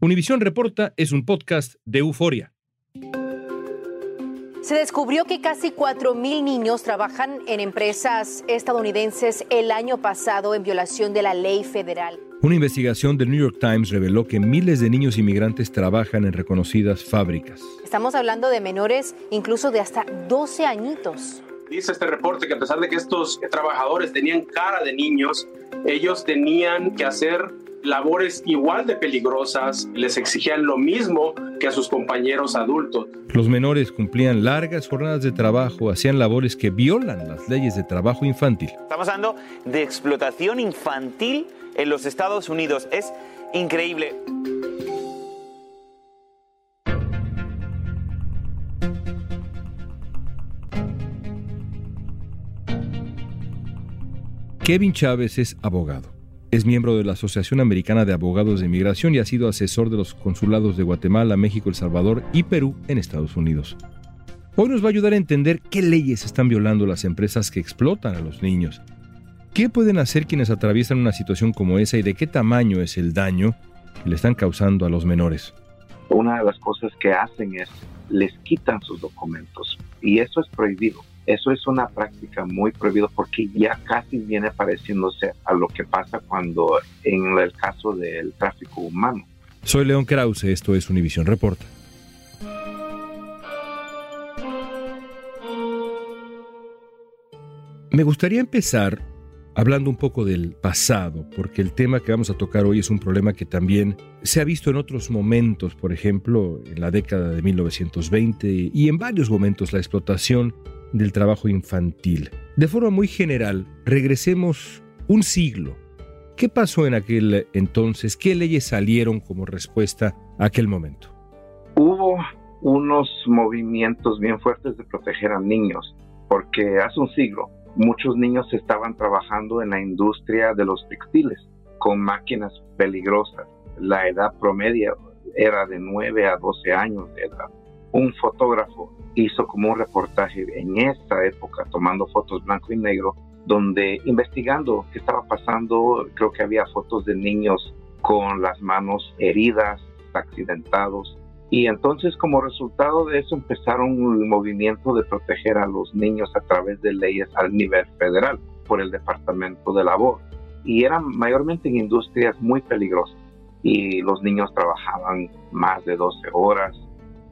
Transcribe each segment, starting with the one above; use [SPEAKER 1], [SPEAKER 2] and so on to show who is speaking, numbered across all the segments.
[SPEAKER 1] Univisión Reporta es un podcast de euforia.
[SPEAKER 2] Se descubrió que casi 4.000 niños trabajan en empresas estadounidenses el año pasado en violación de la ley federal.
[SPEAKER 1] Una investigación del New York Times reveló que miles de niños inmigrantes trabajan en reconocidas fábricas.
[SPEAKER 2] Estamos hablando de menores incluso de hasta 12 añitos.
[SPEAKER 3] Dice este reporte que a pesar de que estos trabajadores tenían cara de niños, ellos tenían que hacer labores igual de peligrosas, les exigían lo mismo que a sus compañeros adultos.
[SPEAKER 1] Los menores cumplían largas jornadas de trabajo, hacían labores que violan las leyes de trabajo infantil.
[SPEAKER 4] Estamos hablando de explotación infantil en los Estados Unidos. Es increíble.
[SPEAKER 1] Kevin Chávez es abogado. Es miembro de la Asociación Americana de Abogados de Inmigración y ha sido asesor de los consulados de Guatemala, México, El Salvador y Perú en Estados Unidos. Hoy nos va a ayudar a entender qué leyes están violando las empresas que explotan a los niños. ¿Qué pueden hacer quienes atraviesan una situación como esa y de qué tamaño es el daño que le están causando a los menores?
[SPEAKER 5] Una de las cosas que hacen es les quitan sus documentos y eso es prohibido. Eso es una práctica muy prohibida porque ya casi viene pareciéndose a lo que pasa cuando en el caso del tráfico humano.
[SPEAKER 1] Soy León Krause, esto es Univisión Reporta. Me gustaría empezar hablando un poco del pasado, porque el tema que vamos a tocar hoy es un problema que también se ha visto en otros momentos, por ejemplo, en la década de 1920 y en varios momentos la explotación del trabajo infantil. De forma muy general, regresemos un siglo. ¿Qué pasó en aquel entonces? ¿Qué leyes salieron como respuesta a aquel momento?
[SPEAKER 5] Hubo unos movimientos bien fuertes de proteger a niños, porque hace un siglo muchos niños estaban trabajando en la industria de los textiles con máquinas peligrosas. La edad promedio era de 9 a 12 años de edad. Un fotógrafo hizo como un reportaje en esa época, tomando fotos blanco y negro, donde investigando qué estaba pasando, creo que había fotos de niños con las manos heridas, accidentados. Y entonces como resultado de eso empezaron un movimiento de proteger a los niños a través de leyes al nivel federal por el Departamento de Labor. Y eran mayormente en industrias muy peligrosas. Y los niños trabajaban más de 12 horas,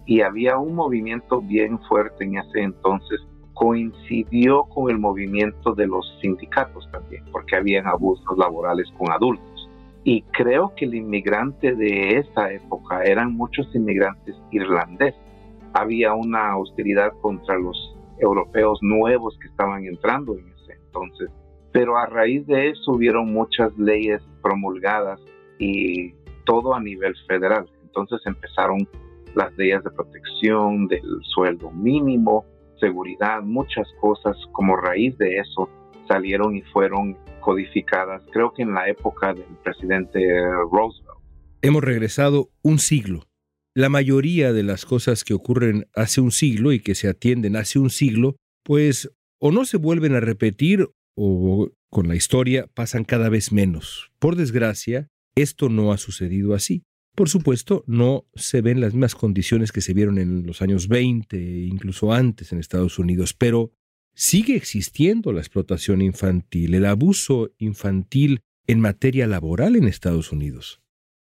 [SPEAKER 5] y había un movimiento bien fuerte en ese entonces, coincidió con el movimiento de los sindicatos también, porque habían abusos laborales con adultos. Y creo que el inmigrante de esa época eran muchos inmigrantes irlandeses. Había una hostilidad contra los europeos nuevos que estaban entrando en ese entonces. Pero a raíz de eso hubieron muchas leyes promulgadas y todo a nivel federal. Entonces empezaron las leyes de protección del sueldo mínimo, seguridad, muchas cosas como raíz de eso salieron y fueron codificadas, creo que en la época del presidente Roosevelt.
[SPEAKER 1] Hemos regresado un siglo. La mayoría de las cosas que ocurren hace un siglo y que se atienden hace un siglo, pues o no se vuelven a repetir o con la historia pasan cada vez menos. Por desgracia, esto no ha sucedido así. Por supuesto, no se ven las mismas condiciones que se vieron en los años 20 e incluso antes en Estados Unidos, pero sigue existiendo la explotación infantil, el abuso infantil en materia laboral en Estados Unidos.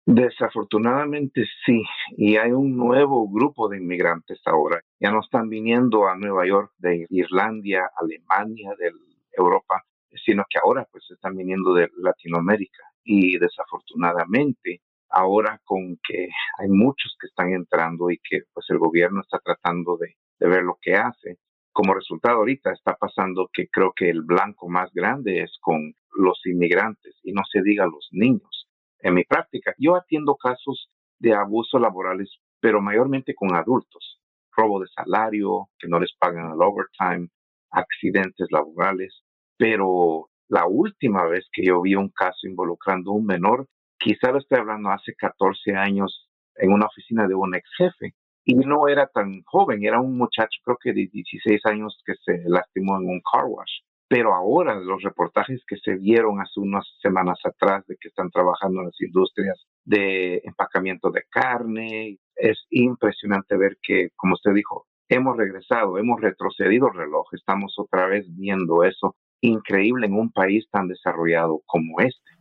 [SPEAKER 5] Desafortunadamente sí, y hay un nuevo grupo de inmigrantes ahora. Ya no están viniendo a Nueva York de Irlanda, Alemania, de Europa, sino que ahora pues están viniendo de Latinoamérica. Y desafortunadamente ahora con que hay muchos que están entrando y que pues el gobierno está tratando de, ver lo que hace. Como resultado ahorita está pasando que creo que el blanco más grande es con los inmigrantes y no se diga los niños. En mi práctica, yo atiendo casos de abusos laborales, pero mayormente con adultos. Robo de salario, que no les pagan el overtime, accidentes laborales. Pero la última vez que yo vi un caso involucrando a un menor, quizá lo estoy hablando hace 14 años en una oficina de un ex jefe. Y no era tan joven, era un muchacho creo que de 16 años que se lastimó en un car wash. Pero ahora los reportajes que se dieron hace unas semanas atrás de que están trabajando en las industrias de empacamiento de carne, es impresionante ver que, como usted dijo, hemos regresado, hemos retrocedido el reloj, estamos otra vez viendo eso increíble en un país tan desarrollado como este.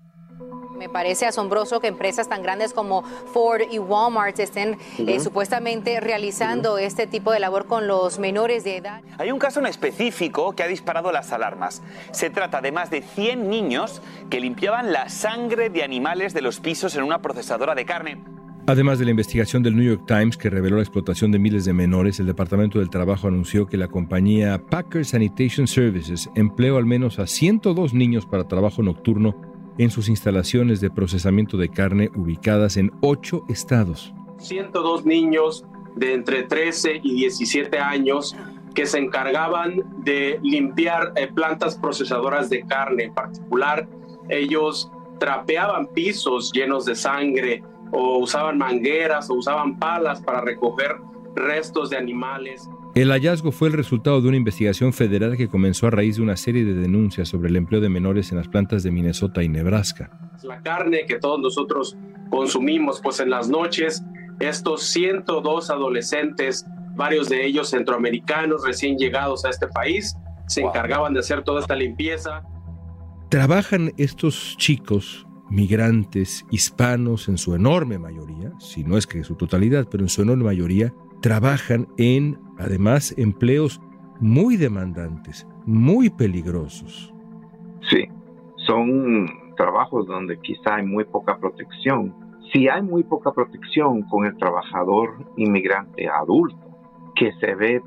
[SPEAKER 2] Me parece asombroso que empresas tan grandes como Ford y Walmart estén eh, supuestamente realizando este tipo de labor con los menores de edad.
[SPEAKER 4] Hay un caso en específico que ha disparado las alarmas. Se trata de más de 100 niños que limpiaban la sangre de animales de los pisos en una procesadora de carne.
[SPEAKER 1] Además de la investigación del New York Times que reveló la explotación de miles de menores, el Departamento del Trabajo anunció que la compañía Packer Sanitation Services empleó al menos a 102 niños para trabajo nocturno en sus instalaciones de procesamiento de carne ubicadas en ocho estados.
[SPEAKER 3] 102 niños de entre 13 y 17 años que se encargaban de limpiar eh, plantas procesadoras de carne. En particular, ellos trapeaban pisos llenos de sangre o usaban mangueras o usaban palas para recoger restos de animales.
[SPEAKER 1] El hallazgo fue el resultado de una investigación federal que comenzó a raíz de una serie de denuncias sobre el empleo de menores en las plantas de Minnesota y Nebraska.
[SPEAKER 3] La carne que todos nosotros consumimos, pues en las noches, estos 102 adolescentes, varios de ellos centroamericanos recién llegados a este país, se encargaban de hacer toda esta limpieza.
[SPEAKER 1] Trabajan estos chicos migrantes hispanos en su enorme mayoría, si no es que su totalidad, pero en su enorme mayoría, trabajan en, además, empleos muy demandantes, muy peligrosos.
[SPEAKER 5] Sí, son trabajos donde quizá hay muy poca protección. Si hay muy poca protección con el trabajador inmigrante adulto, que se ve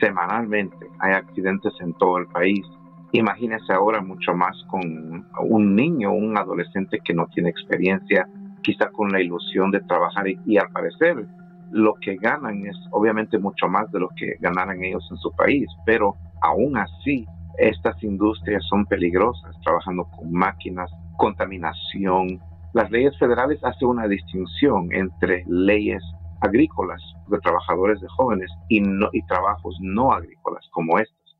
[SPEAKER 5] semanalmente, hay accidentes en todo el país, imagínese ahora mucho más con un niño, un adolescente que no tiene experiencia, quizá con la ilusión de trabajar y al parecer lo que ganan es obviamente mucho más de lo que ganaran ellos en su país, pero aún así estas industrias son peligrosas, trabajando con máquinas, contaminación. Las leyes federales hacen una distinción entre leyes agrícolas de trabajadores de jóvenes y, y trabajos no agrícolas como estos.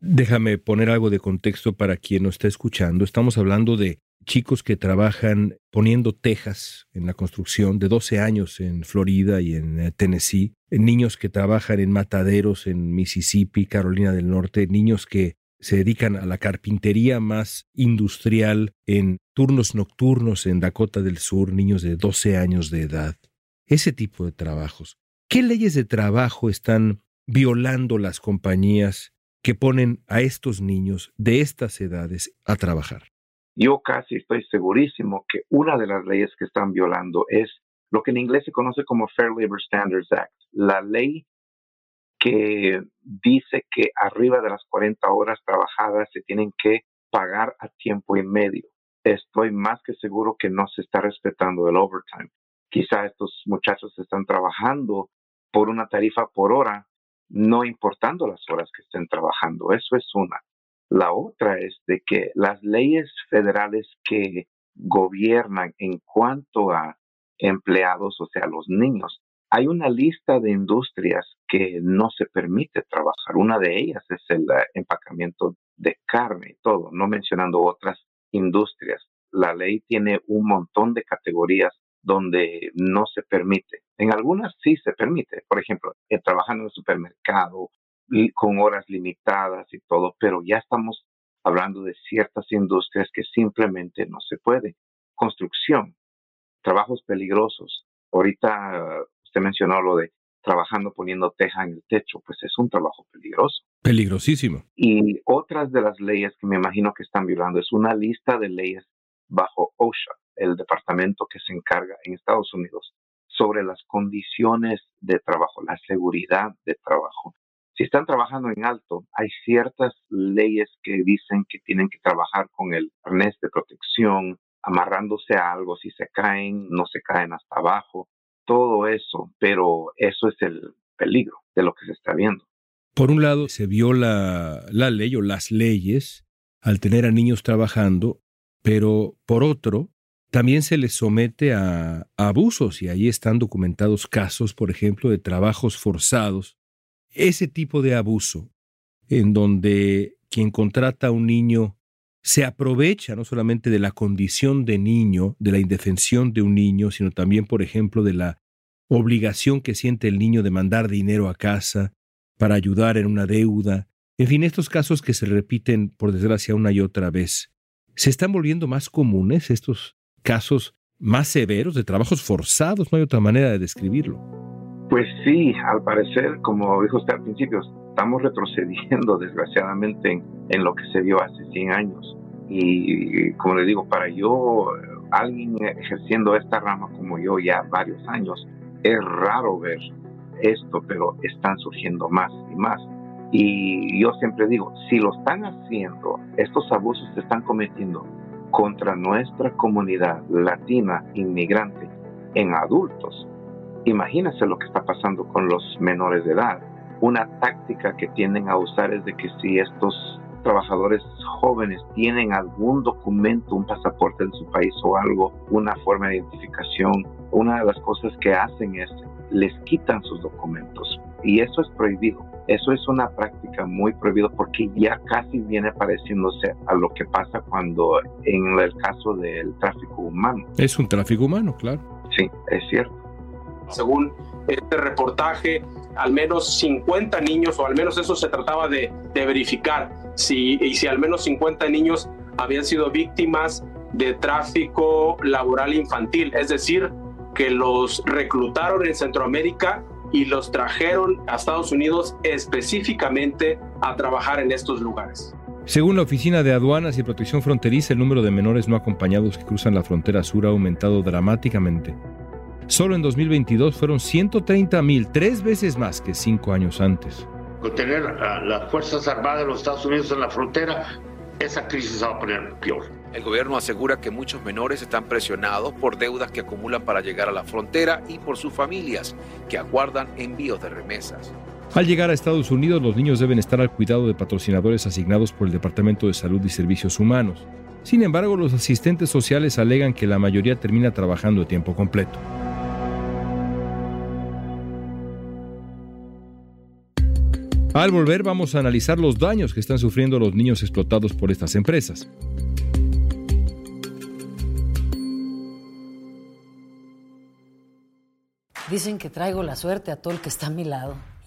[SPEAKER 1] Déjame poner algo de contexto para quien nos está escuchando. Estamos hablando de chicos que trabajan poniendo tejas en la construcción de 12 años en Florida y en eh, Tennessee, niños que trabajan en mataderos en Mississippi, Carolina del Norte, niños que se dedican a la carpintería más industrial en turnos nocturnos en Dakota del Sur, niños de 12 años de edad. Ese tipo de trabajos. ¿Qué leyes de trabajo están violando las compañías que ponen a estos niños de estas edades a trabajar?
[SPEAKER 5] Yo casi estoy segurísimo que una de las leyes que están violando es lo que en inglés se conoce como Fair Labor Standards Act, la ley que dice que arriba de las 40 horas trabajadas se tienen que pagar a tiempo y medio. Estoy más que seguro que no se está respetando el overtime. Quizá estos muchachos están trabajando por una tarifa por hora, no importando las horas que estén trabajando. Eso es una. La otra es de que las leyes federales que gobiernan en cuanto a empleados, o sea, los niños, hay una lista de industrias que no se permite trabajar. Una de ellas es el eh, empacamiento de carne y todo, no mencionando otras industrias. La ley tiene un montón de categorías donde no se permite. En algunas sí se permite. Por ejemplo, eh, trabajando en el supermercado con horas limitadas y todo, pero ya estamos hablando de ciertas industrias que simplemente no se puede. Construcción, trabajos peligrosos. Ahorita usted mencionó lo de trabajando poniendo teja en el techo, pues es un trabajo peligroso.
[SPEAKER 1] Peligrosísimo.
[SPEAKER 5] Y otras de las leyes que me imagino que están violando es una lista de leyes bajo OSHA, el departamento que se encarga en Estados Unidos sobre las condiciones de trabajo, la seguridad de trabajo. Si están trabajando en alto, hay ciertas leyes que dicen que tienen que trabajar con el arnés de protección, amarrándose a algo, si se caen, no se caen hasta abajo, todo eso, pero eso es el peligro de lo que se está viendo.
[SPEAKER 1] Por un lado, se viola la ley o las leyes al tener a niños trabajando, pero por otro, también se les somete a, abusos y ahí están documentados casos, por ejemplo, de trabajos forzados. Ese tipo de abuso, en donde quien contrata a un niño se aprovecha no solamente de la condición de niño, de la indefensión de un niño, sino también, por ejemplo, de la obligación que siente el niño de mandar dinero a casa para ayudar en una deuda. En fin, estos casos que se repiten, por desgracia, una y otra vez, se están volviendo más comunes estos casos más severos de trabajos forzados, no hay otra manera de describirlo.
[SPEAKER 5] Pues sí, al parecer, como dijo usted al principio, estamos retrocediendo desgraciadamente en, lo que se vio hace 100 años. Y como le digo, para yo, alguien ejerciendo esta rama como yo ya varios años, es raro ver esto, pero están surgiendo más y más. Y yo siempre digo, si lo están haciendo, estos abusos se están cometiendo contra nuestra comunidad latina inmigrante en adultos. Imagínense lo que está pasando con los menores de edad. Una táctica que tienden a usar es de que si estos trabajadores jóvenes tienen algún documento, un pasaporte de su país o algo, una forma de identificación, una de las cosas que hacen es les quitan sus documentos y eso es prohibido. Eso es una práctica muy prohibida porque ya casi viene pareciéndose a lo que pasa cuando en el caso del tráfico humano.
[SPEAKER 1] Es un tráfico humano, claro.
[SPEAKER 5] Sí, es cierto.
[SPEAKER 3] Según este reportaje, al menos 50 niños, o al menos eso se trataba de, verificar, si, y si al menos 50 niños habían sido víctimas de tráfico laboral infantil, es decir, que los reclutaron en Centroamérica y los trajeron a Estados Unidos específicamente a trabajar en estos lugares.
[SPEAKER 1] Según la Oficina de Aduanas y Protección Fronteriza, el número de menores no acompañados que cruzan la frontera sur ha aumentado dramáticamente. Solo en 2022 fueron 130 mil, tres veces más que cinco años antes.
[SPEAKER 6] Con tener a las Fuerzas Armadas de los Estados Unidos en la frontera, esa crisis va a poner peor.
[SPEAKER 7] El gobierno asegura que muchos menores están presionados por deudas que acumulan para llegar a la frontera y por sus familias, que aguardan envíos de remesas.
[SPEAKER 1] Al llegar a Estados Unidos, los niños deben estar al cuidado de patrocinadores asignados por el Departamento de Salud y Servicios Humanos. Sin embargo, los asistentes sociales alegan que la mayoría termina trabajando a tiempo completo. Al volver vamos a analizar los daños que están sufriendo los niños explotados por estas empresas.
[SPEAKER 8] Dicen que traigo la suerte a todo el que está a mi lado.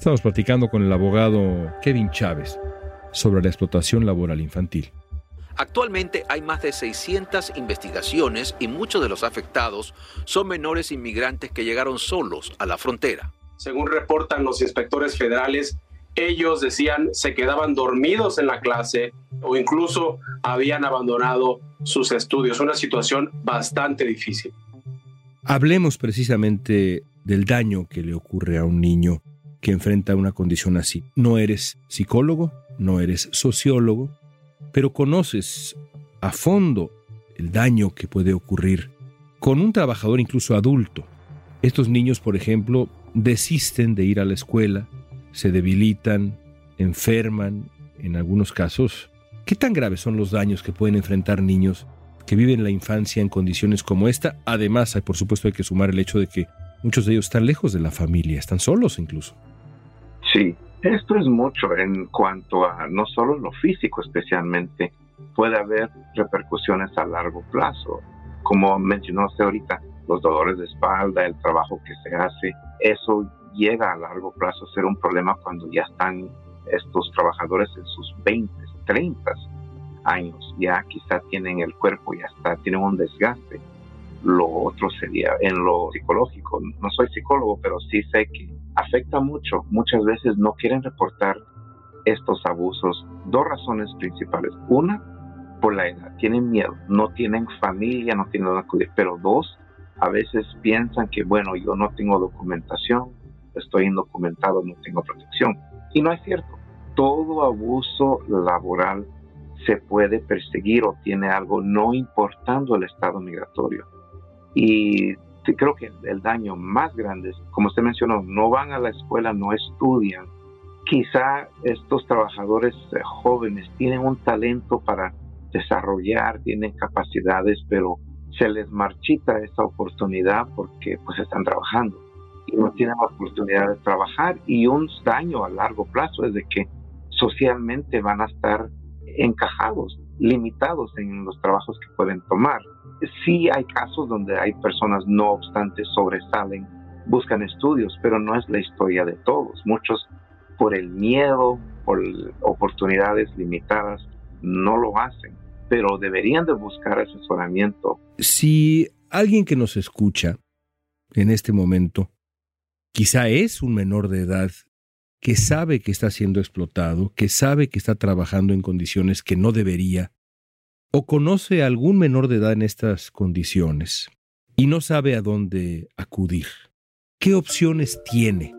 [SPEAKER 1] Estamos platicando con el abogado Kevin Chávez sobre la explotación laboral infantil.
[SPEAKER 7] Actualmente hay más de 600 investigaciones y muchos de los afectados son menores inmigrantes que llegaron solos a la frontera.
[SPEAKER 3] Según reportan los inspectores federales, ellos decían se quedaban dormidos en la clase o incluso habían abandonado sus estudios. Una situación bastante difícil.
[SPEAKER 1] Hablemos precisamente del daño que le ocurre a un niño que enfrenta una condición así. No eres psicólogo, no eres sociólogo, pero conoces a fondo el daño que puede ocurrir con un trabajador incluso adulto. Estos niños, por ejemplo, desisten de ir a la escuela, se debilitan, enferman, en algunos casos. ¿Qué tan graves son los daños que pueden enfrentar niños que viven la infancia en condiciones como esta? Además, por supuesto, hay que sumar el hecho de que muchos de ellos están lejos de la familia, están solos incluso.
[SPEAKER 5] Sí, esto es mucho en cuanto a no solo lo físico especialmente, puede haber repercusiones a largo plazo. Como mencionó usted ahorita, los dolores de espalda, el trabajo que se hace, eso llega a largo plazo a ser un problema cuando ya están estos trabajadores en sus 20, 30. años, ya quizá tienen el cuerpo, ya está, tienen un desgaste. Lo otro sería en lo psicológico. No soy psicólogo, pero sí sé que afecta mucho. Muchas veces no quieren reportar estos abusos. Dos razones principales. Una, por la edad. Tienen miedo, no tienen familia, no tienen dónde acudir. Pero dos, a veces piensan que, bueno, yo no tengo documentación, estoy indocumentado, no tengo protección. Y no es cierto. Todo abuso laboral se puede perseguir o tiene algo, no importando el estado migratorio. Y creo que el daño más grande como usted mencionó, no van a la escuela, no estudian. Quizá estos trabajadores eh, jóvenes tienen un talento para desarrollar, tienen capacidades, pero se les marchita esa oportunidad porque pues están trabajando y no tienen la oportunidad de trabajar y un daño a largo plazo es de que socialmente van a estar encajados, limitados en los trabajos que pueden tomar. Sí hay casos donde hay personas, no obstante, sobresalen, buscan estudios, pero no es la historia de todos. Muchos, por el miedo, por oportunidades limitadas, no lo hacen, pero deberían de buscar asesoramiento.
[SPEAKER 1] Si alguien que nos escucha en este momento, quizá es un menor de edad que sabe que está siendo explotado, que sabe que está trabajando en condiciones que no debería, o conoce a algún menor de edad en estas condiciones y no sabe a dónde acudir. ¿Qué opciones tiene?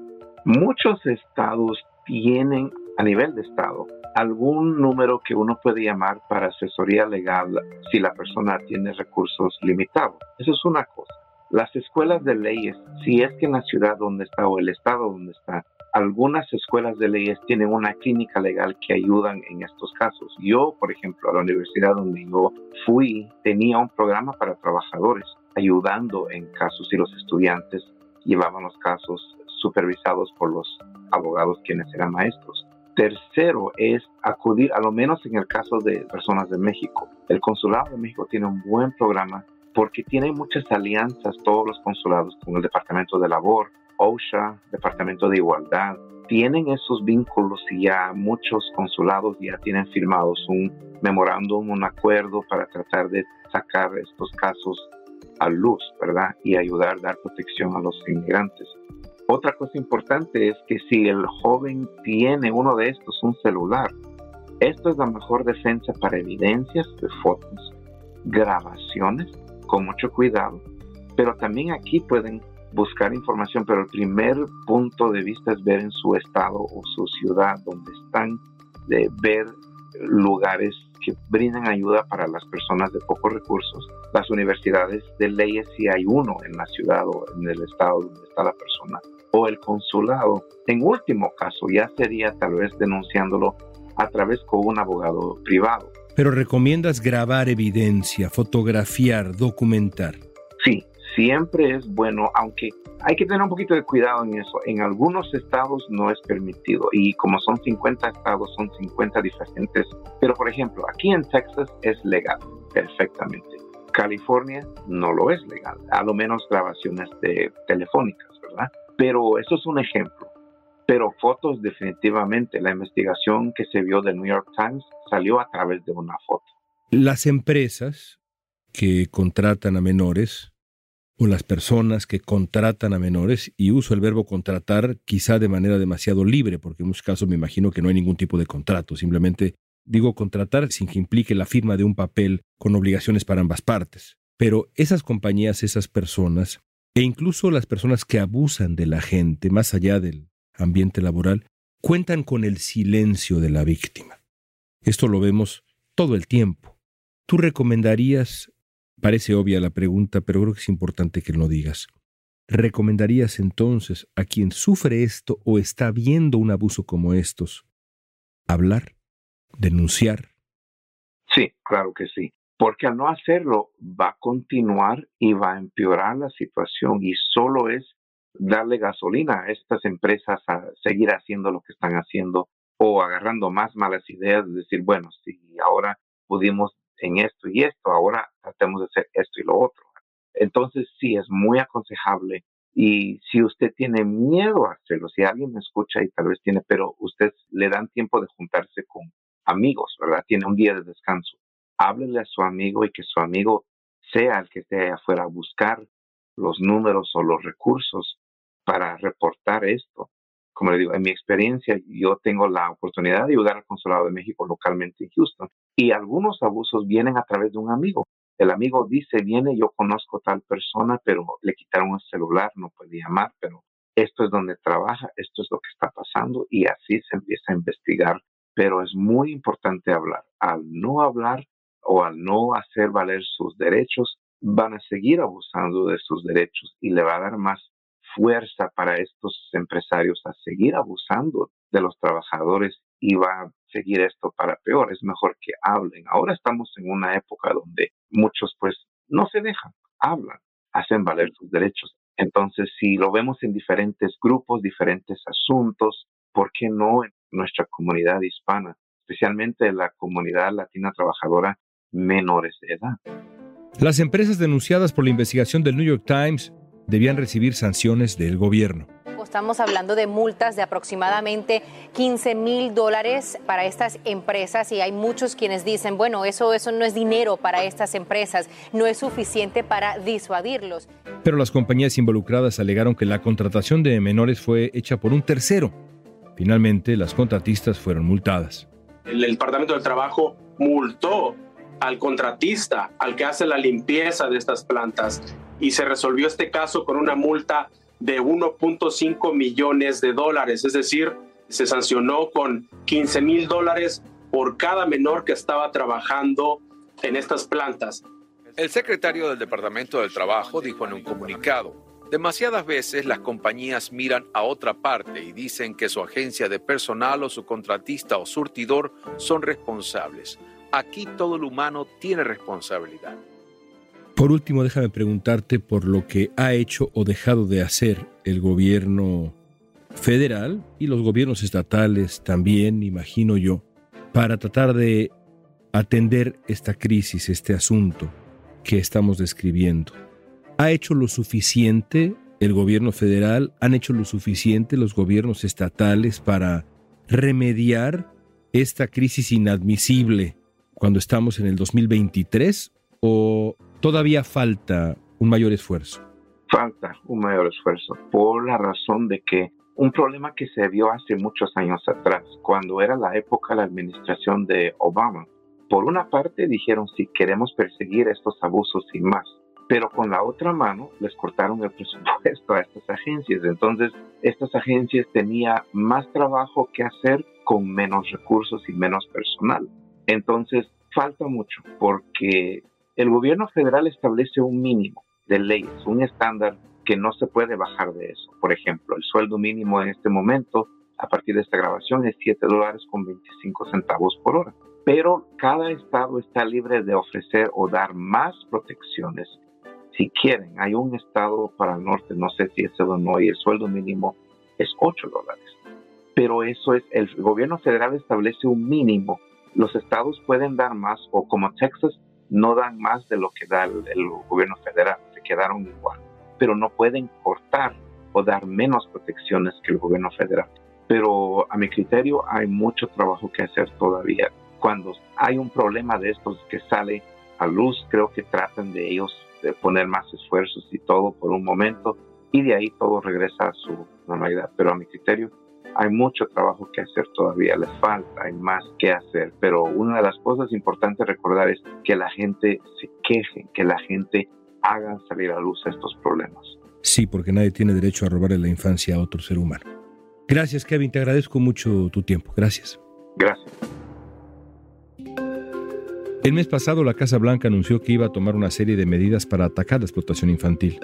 [SPEAKER 5] Muchos estados tienen a nivel de estado algún número que uno puede llamar para asesoría legal si la persona tiene recursos limitados. Eso es una cosa. Las escuelas de leyes, si es que en la ciudad donde está o el estado donde está algunas escuelas de leyes tienen una clínica legal que ayudan en estos casos. Yo, por ejemplo, a la universidad donde yo fui, tenía un programa para trabajadores ayudando en casos y los estudiantes llevaban los casos supervisados por los abogados quienes eran maestros. Tercero es acudir, a lo menos en el caso de personas de México. El Consulado de México tiene un buen programa porque tiene muchas alianzas, todos los consulados, con el Departamento de Labor, OSHA, Departamento de Igualdad, tienen esos vínculos y ya muchos consulados ya tienen firmados un memorándum, un acuerdo para tratar de sacar estos casos a luz, ¿verdad? Y ayudar a dar protección a los inmigrantes. Otra cosa importante es que si el joven tiene uno de estos, un celular, esto es la mejor defensa para evidencias de fotos, grabaciones, con mucho cuidado, pero también aquí pueden buscar información, pero el primer punto de vista es ver en su estado o su ciudad donde están, de ver lugares que brindan ayuda para las personas de pocos recursos. Las universidades de leyes, si hay uno en la ciudad o en el estado donde está la persona, o el consulado. En último caso, ya sería tal vez denunciándolo a través con un abogado privado.
[SPEAKER 1] Pero recomiendas grabar evidencia, fotografiar, documentar.
[SPEAKER 5] Siempre es bueno, aunque hay que tener un poquito de cuidado en eso. En algunos estados no es permitido y como son 50 estados, son 50 diferentes. Pero por ejemplo, aquí en Texas es legal perfectamente. California no lo es legal, a lo menos grabaciones de telefónicas, ¿verdad? Pero eso es un ejemplo. Pero fotos definitivamente, la investigación que se vio del New York Times salió a través de una foto.
[SPEAKER 1] Las empresas que contratan a menores o las personas que contratan a menores, y uso el verbo contratar quizá de manera demasiado libre, porque en muchos casos me imagino que no hay ningún tipo de contrato, simplemente digo contratar sin que implique la firma de un papel con obligaciones para ambas partes. Pero esas compañías, esas personas, e incluso las personas que abusan de la gente, más allá del ambiente laboral, cuentan con el silencio de la víctima. Esto lo vemos todo el tiempo. ¿Tú recomendarías Parece obvia la pregunta, pero creo que es importante que lo digas. ¿Recomendarías entonces a quien sufre esto o está viendo un abuso como estos hablar, denunciar?
[SPEAKER 5] Sí, claro que sí, porque al no hacerlo va a continuar y va a empeorar la situación y solo es darle gasolina a estas empresas a seguir haciendo lo que están haciendo o agarrando más malas ideas, de decir, bueno, si ahora pudimos en esto y esto, ahora tratemos de hacer esto y lo otro. Entonces sí, es muy aconsejable y si usted tiene miedo a hacerlo, si alguien me escucha y tal vez tiene, pero usted le dan tiempo de juntarse con amigos, ¿verdad? Tiene un día de descanso. Háblele a su amigo y que su amigo sea el que esté afuera a buscar los números o los recursos para reportar esto. Como le digo, en mi experiencia, yo tengo la oportunidad de ayudar al Consulado de México localmente en Houston y algunos abusos vienen a través de un amigo. El amigo dice, viene, yo conozco tal persona, pero le quitaron el celular, no puede llamar, pero esto es donde trabaja, esto es lo que está pasando y así se empieza a investigar. Pero es muy importante hablar. Al no hablar o al no hacer valer sus derechos, van a seguir abusando de sus derechos y le va a dar más fuerza para estos empresarios a seguir abusando de los trabajadores y va a seguir esto para peor. Es mejor que hablen. Ahora estamos en una época donde muchos pues no se dejan, hablan, hacen valer sus derechos. Entonces, si lo vemos en diferentes grupos, diferentes asuntos, ¿por qué no en nuestra comunidad hispana, especialmente la comunidad latina trabajadora menores de edad?
[SPEAKER 1] Las empresas denunciadas por la investigación del New York Times debían recibir sanciones del gobierno.
[SPEAKER 2] Estamos hablando de multas de aproximadamente 15 mil dólares para estas empresas y hay muchos quienes dicen, bueno, eso, eso no es dinero para estas empresas, no es suficiente para disuadirlos.
[SPEAKER 1] Pero las compañías involucradas alegaron que la contratación de menores fue hecha por un tercero. Finalmente, las contratistas fueron multadas.
[SPEAKER 3] El, el Departamento del Trabajo multó al contratista, al que hace la limpieza de estas plantas, y se resolvió este caso con una multa de 1.5 millones de dólares, es decir, se sancionó con 15 mil dólares por cada menor que estaba trabajando en estas plantas.
[SPEAKER 7] El secretario del Departamento del Trabajo dijo en un comunicado, demasiadas veces las compañías miran a otra parte y dicen que su agencia de personal o su contratista o surtidor son responsables. Aquí todo el humano tiene responsabilidad.
[SPEAKER 1] Por último, déjame preguntarte por lo que ha hecho o dejado de hacer el gobierno federal y los gobiernos estatales también, imagino yo, para tratar de atender esta crisis, este asunto que estamos describiendo. ¿Ha hecho lo suficiente el gobierno federal? ¿Han hecho lo suficiente los gobiernos estatales para remediar esta crisis inadmisible cuando estamos en el 2023? ¿O todavía falta un mayor esfuerzo?
[SPEAKER 5] Falta un mayor esfuerzo por la razón de que un problema que se vio hace muchos años atrás, cuando era la época de la administración de Obama. Por una parte dijeron si queremos perseguir estos abusos y más, pero con la otra mano les cortaron el presupuesto a estas agencias. Entonces, estas agencias tenían más trabajo que hacer con menos recursos y menos personal. Entonces, falta mucho porque el gobierno federal establece un mínimo de leyes, un estándar que no se puede bajar de eso. Por ejemplo, el sueldo mínimo en este momento, a partir de esta grabación, es 7 dólares con 25 centavos por hora. Pero cada estado está libre de ofrecer o dar más protecciones si quieren. Hay un estado para el norte, no sé si es y el sueldo mínimo es 8 dólares. Pero eso es, el gobierno federal establece un mínimo. Los estados pueden dar más, o como Texas, no dan más de lo que da el, gobierno federal, se quedaron igual, pero no pueden cortar o dar menos protecciones que el gobierno federal. Pero a mi criterio hay mucho trabajo que hacer todavía. Cuando hay un problema de estos que sale a luz, creo que tratan de ellos de poner más esfuerzos y todo por un momento y de ahí todo regresa a su normalidad. Pero a mi criterio hay mucho trabajo que hacer todavía, les falta, hay más que hacer, pero una de las cosas importantes recordar es que la gente se queje, que la gente haga salir a luz estos problemas.
[SPEAKER 1] Sí, porque nadie tiene derecho a robarle la infancia a otro ser humano. Gracias, Kevin, te agradezco mucho tu tiempo. Gracias.
[SPEAKER 5] Gracias.
[SPEAKER 1] El mes pasado la Casa Blanca anunció que iba a tomar una serie de medidas para atacar la explotación infantil.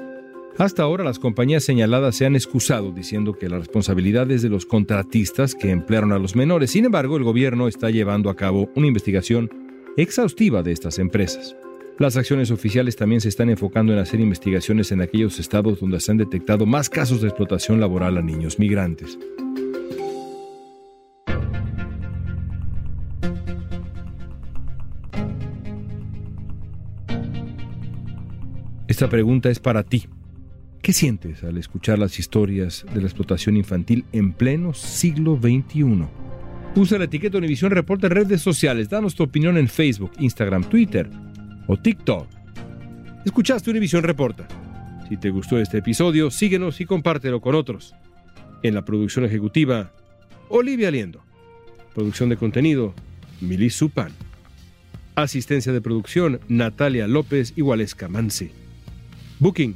[SPEAKER 1] Hasta ahora las compañías señaladas se han excusado diciendo que la responsabilidad es de los contratistas que emplearon a los menores. Sin embargo, el gobierno está llevando a cabo una investigación exhaustiva de estas empresas. Las acciones oficiales también se están enfocando en hacer investigaciones en aquellos estados donde se han detectado más casos de explotación laboral a niños migrantes. Esta pregunta es para ti. ¿Qué sientes al escuchar las historias de la explotación infantil en pleno siglo XXI? Usa la etiqueta Univisión Reporta en redes sociales. Danos tu opinión en Facebook, Instagram, Twitter o TikTok. Escuchaste Univisión Reporta. Si te gustó este episodio, síguenos y compártelo con otros. En la producción ejecutiva, Olivia Liendo. Producción de contenido, Milis Supan. Asistencia de producción, Natalia López y Waleska Mansi. Booking,